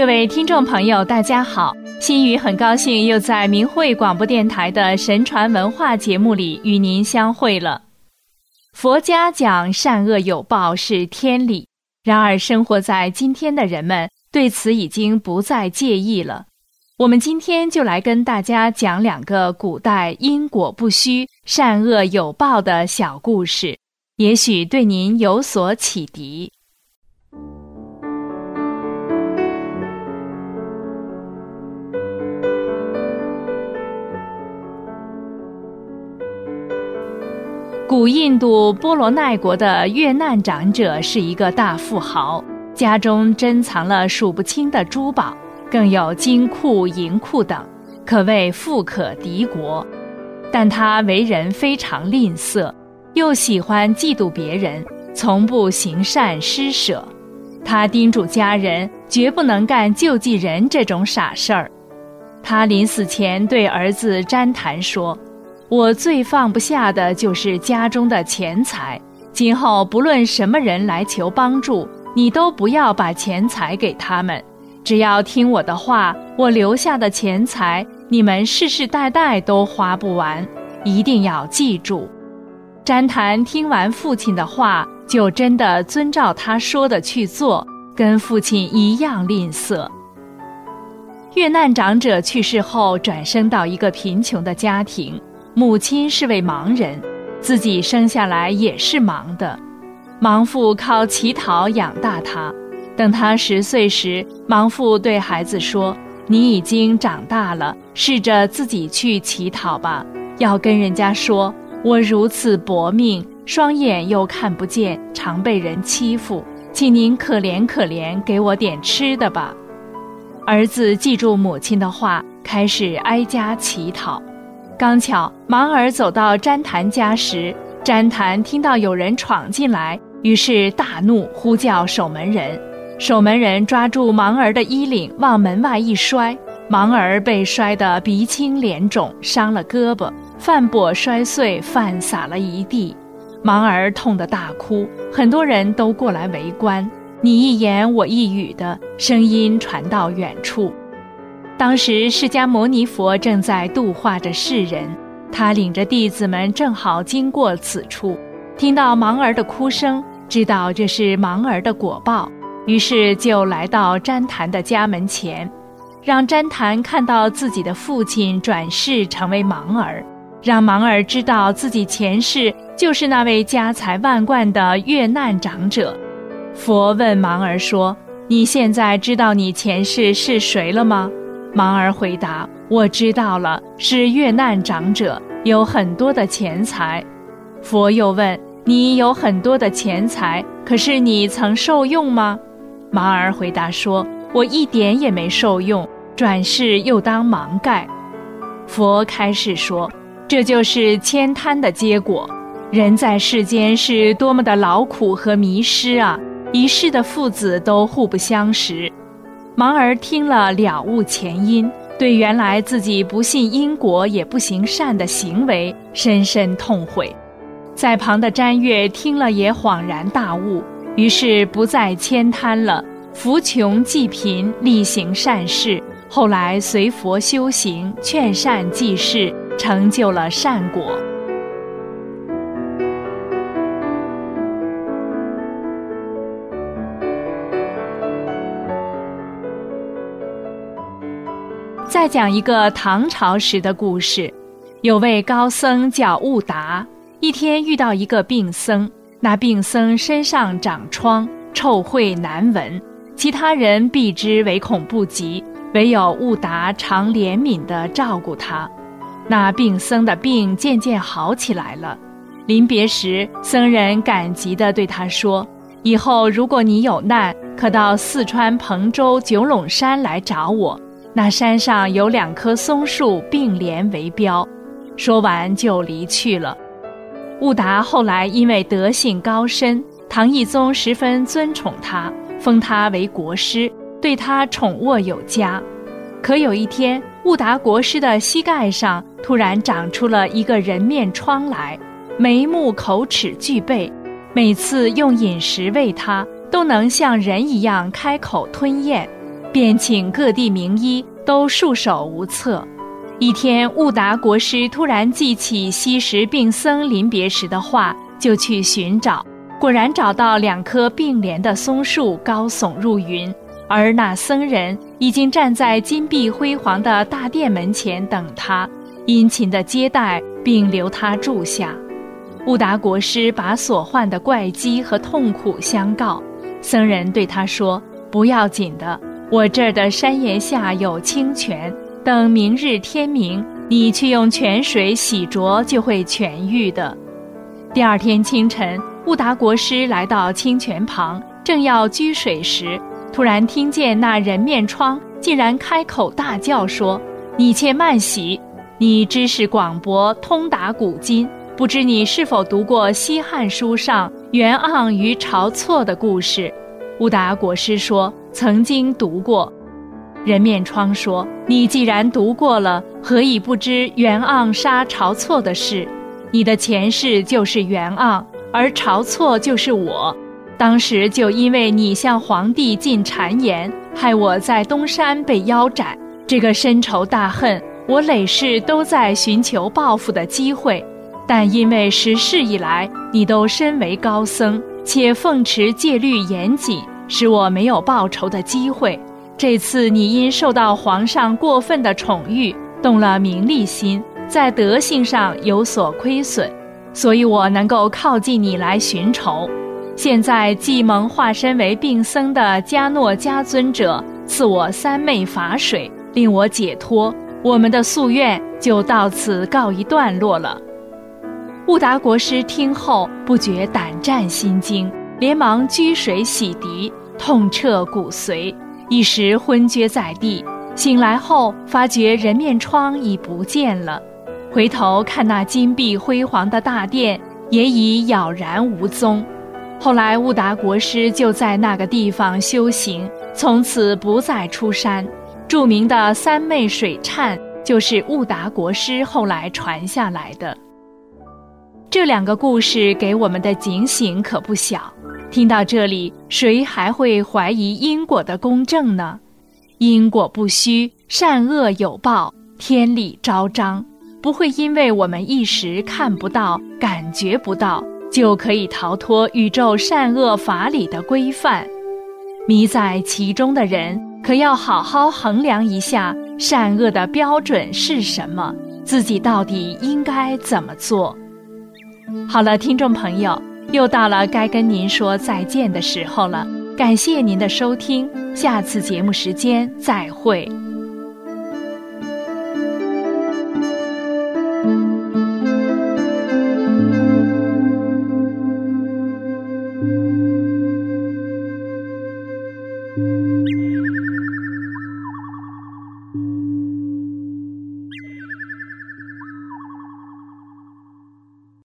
各位听众朋友，大家好！心雨很高兴又在明慧广播电台的神传文化节目里与您相会了。佛家讲善恶有报是天理，然而生活在今天的人们对此已经不再介意了。我们今天就来跟大家讲两个古代因果不虚、善恶有报的小故事，也许对您有所启迪。古印度波罗奈国的越难长者是一个大富豪，家中珍藏了数不清的珠宝，更有金库、银库等，可谓富可敌国。但他为人非常吝啬，又喜欢嫉妒别人，从不行善施舍。他叮嘱家人，绝不能干救济人这种傻事儿。他临死前对儿子旃檀说。我最放不下的就是家中的钱财，今后不论什么人来求帮助，你都不要把钱财给他们，只要听我的话，我留下的钱财你们世世代代都花不完，一定要记住。詹檀听完父亲的话，就真的遵照他说的去做，跟父亲一样吝啬。越难长者去世后，转生到一个贫穷的家庭。母亲是位盲人，自己生下来也是盲的，盲妇靠乞讨养大他。等他十岁时，盲妇对孩子说：“你已经长大了，试着自己去乞讨吧。要跟人家说，我如此薄命，双眼又看不见，常被人欺负，请您可怜可怜，给我点吃的吧。”儿子记住母亲的话，开始挨家乞讨。刚巧盲儿走到詹檀家时，詹檀听到有人闯进来，于是大怒，呼叫守门人。守门人抓住盲儿的衣领，往门外一摔，盲儿被摔得鼻青脸肿，伤了胳膊，饭钵摔碎，饭洒了一地。盲儿痛得大哭，很多人都过来围观，你一言我一语的声音传到远处。当时释迦牟尼佛正在度化着世人，他领着弟子们正好经过此处，听到盲儿的哭声，知道这是盲儿的果报，于是就来到旃檀的家门前，让旃檀看到自己的父亲转世成为盲儿，让盲儿知道自己前世就是那位家财万贯的越难长者。佛问盲儿说：“你现在知道你前世是谁了吗？”盲儿回答：“我知道了，是越难长者，有很多的钱财。”佛又问：“你有很多的钱财，可是你曾受用吗？”盲儿回答说：“我一点也没受用，转世又当盲盖。”佛开示说：“这就是悭贪的结果。人在世间是多么的劳苦和迷失啊！一世的父子都互不相识。”盲儿听了了悟前因，对原来自己不信因果也不行善的行为深深痛悔。在旁的詹月听了也恍然大悟，于是不再悭贪了，扶穷济贫，力行善事。后来随佛修行，劝善济世，成就了善果。再讲一个唐朝时的故事，有位高僧叫悟达，一天遇到一个病僧，那病僧身上长疮，臭秽难闻，其他人避之唯恐不及，唯有悟达常怜悯地照顾他。那病僧的病渐渐好起来了，临别时，僧人感激地对他说：“以后如果你有难，可到四川彭州九垄山来找我。”那山上有两棵松树并联为标，说完就离去了。悟达后来因为德性高深，唐懿宗十分尊宠他，封他为国师，对他宠握有加。可有一天，悟达国师的膝盖上突然长出了一个人面疮来，眉目口齿俱备，每次用饮食喂他，都能像人一样开口吞咽。便请各地名医都束手无策。一天，悟达国师突然记起西时病僧临别时的话，就去寻找，果然找到两棵并联的松树，高耸入云，而那僧人已经站在金碧辉煌的大殿门前等他，殷勤的接待并留他住下。悟达国师把所患的怪疾和痛苦相告，僧人对他说：“不要紧的，我这儿的山岩下有清泉。”等明日天明，你去用泉水洗濯，就会痊愈的。第二天清晨，悟达国师来到清泉旁，正要掬水时，突然听见那人面疮竟然开口大叫说：“你且慢洗！你知识广博，通达古今，不知你是否读过《西汉书》上袁盎与晁错的故事？”悟达国师说：“曾经读过。”人面疮说：“你既然读过了，何以不知袁盎杀晁错的事？你的前世就是袁盎，而晁错就是我。当时就因为你向皇帝进谗言，害我在东山被腰斩。这个深仇大恨，我累世都在寻求报复的机会。但因为十世以来你都身为高僧，且奉持戒律严谨，使我没有报仇的机会。”这次你因受到皇上过分的宠遇，动了名利心，在德性上有所亏损，所以我能够靠近你来寻仇。现在既蒙化身为病僧的迦诺迦尊者赐我三昧法水，令我解脱，我们的夙愿就到此告一段落了。悟达国师听后不觉胆战心惊，连忙掬水洗涤，痛彻骨髓。一时昏厥在地，醒来后发觉人面疮已不见了，回头看那金碧辉煌的大殿也已杳然无踪。后来悟达国师就在那个地方修行，从此不再出山。著名的三昧水忏就是悟达国师后来传下来的。这两个故事给我们的警醒可不小。听到这里，谁还会怀疑因果的公正呢？因果不虚，善恶有报，天理昭彰，不会因为我们一时看不到、感觉不到，就可以逃脱宇宙善恶法理的规范。迷在其中的人，可要好好衡量一下善恶的标准是什么，自己到底应该怎么做。好了，听众朋友。又到了该跟您说再见的时候了，感谢您的收听，下次节目时间再会。